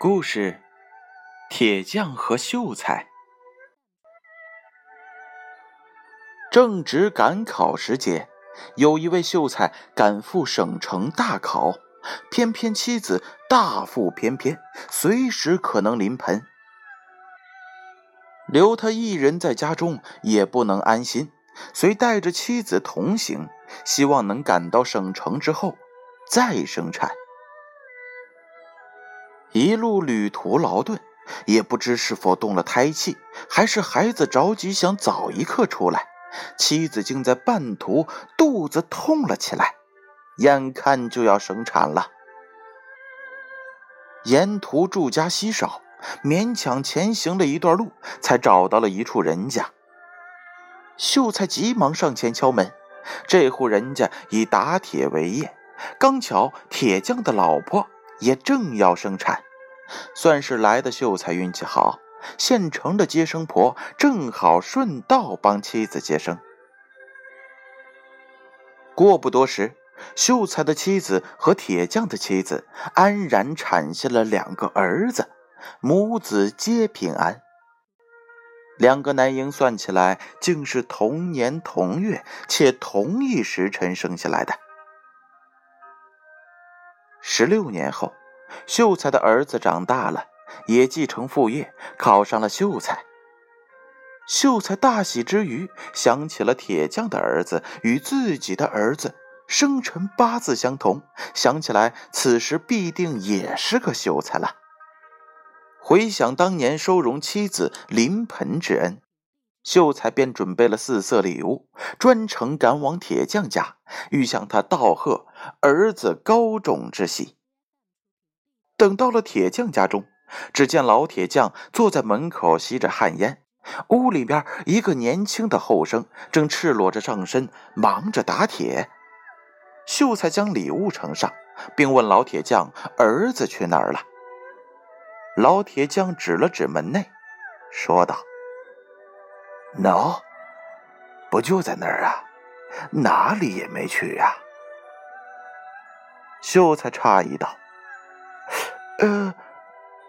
故事：铁匠和秀才。正值赶考时节，有一位秀才赶赴省城大考，偏偏妻子大腹便便，随时可能临盆，留他一人在家中也不能安心，遂带着妻子同行，希望能赶到省城之后再生产。一路旅途劳顿，也不知是否动了胎气，还是孩子着急想早一刻出来，妻子竟在半途肚子痛了起来，眼看就要生产了。沿途住家稀少，勉强前行了一段路，才找到了一处人家。秀才急忙上前敲门，这户人家以打铁为业，刚巧铁匠的老婆。也正要生产，算是来的秀才运气好。现成的接生婆正好顺道帮妻子接生。过不多时，秀才的妻子和铁匠的妻子安然产下了两个儿子，母子皆平安。两个男婴算起来竟是同年同月且同一时辰生下来的。十六年后，秀才的儿子长大了，也继承父业，考上了秀才。秀才大喜之余，想起了铁匠的儿子与自己的儿子生辰八字相同，想起来此时必定也是个秀才了。回想当年收容妻子临盆之恩，秀才便准备了四色礼物，专程赶往铁匠家，欲向他道贺儿子高中之喜。等到了铁匠家中，只见老铁匠坐在门口吸着旱烟，屋里边一个年轻的后生正赤裸着上身忙着打铁。秀才将礼物呈上，并问老铁匠儿子去哪儿了。老铁匠指了指门内，说道。喏，不就在那儿啊？哪里也没去呀。秀才诧异道：“呃，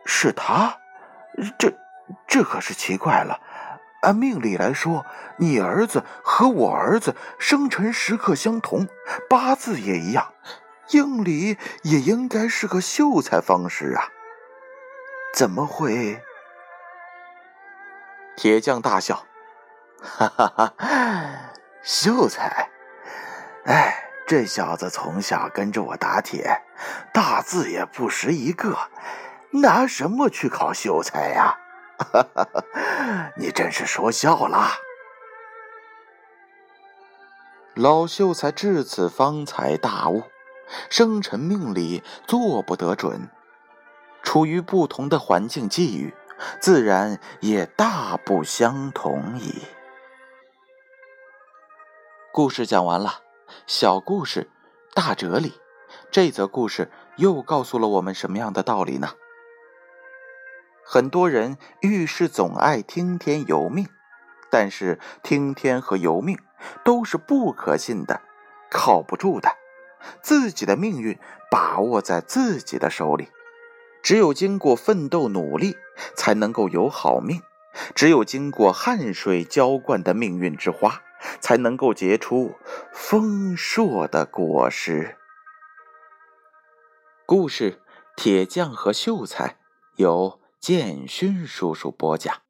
是他？这这可是奇怪了。按命理来说，你儿子和我儿子生辰时刻相同，八字也一样，应理也应该是个秀才方式啊。怎么会？”铁匠大笑。哈哈哈！秀才，这小子从小跟着我打铁，大字也不识一个，拿什么去考秀才呀？哈哈！你真是说笑了。老秀才至此方才大悟，生辰命理做不得准，处于不同的环境际遇，自然也大不相同矣。故事讲完了，小故事，大哲理。这则故事又告诉了我们什么样的道理呢？很多人遇事总爱听天由命，但是听天和由命都是不可信的，靠不住的。自己的命运把握在自己的手里，只有经过奋斗努力，才能够有好命；只有经过汗水浇灌的命运之花。才能够结出丰硕的果实。故事《铁匠和秀才》由建勋叔叔播讲。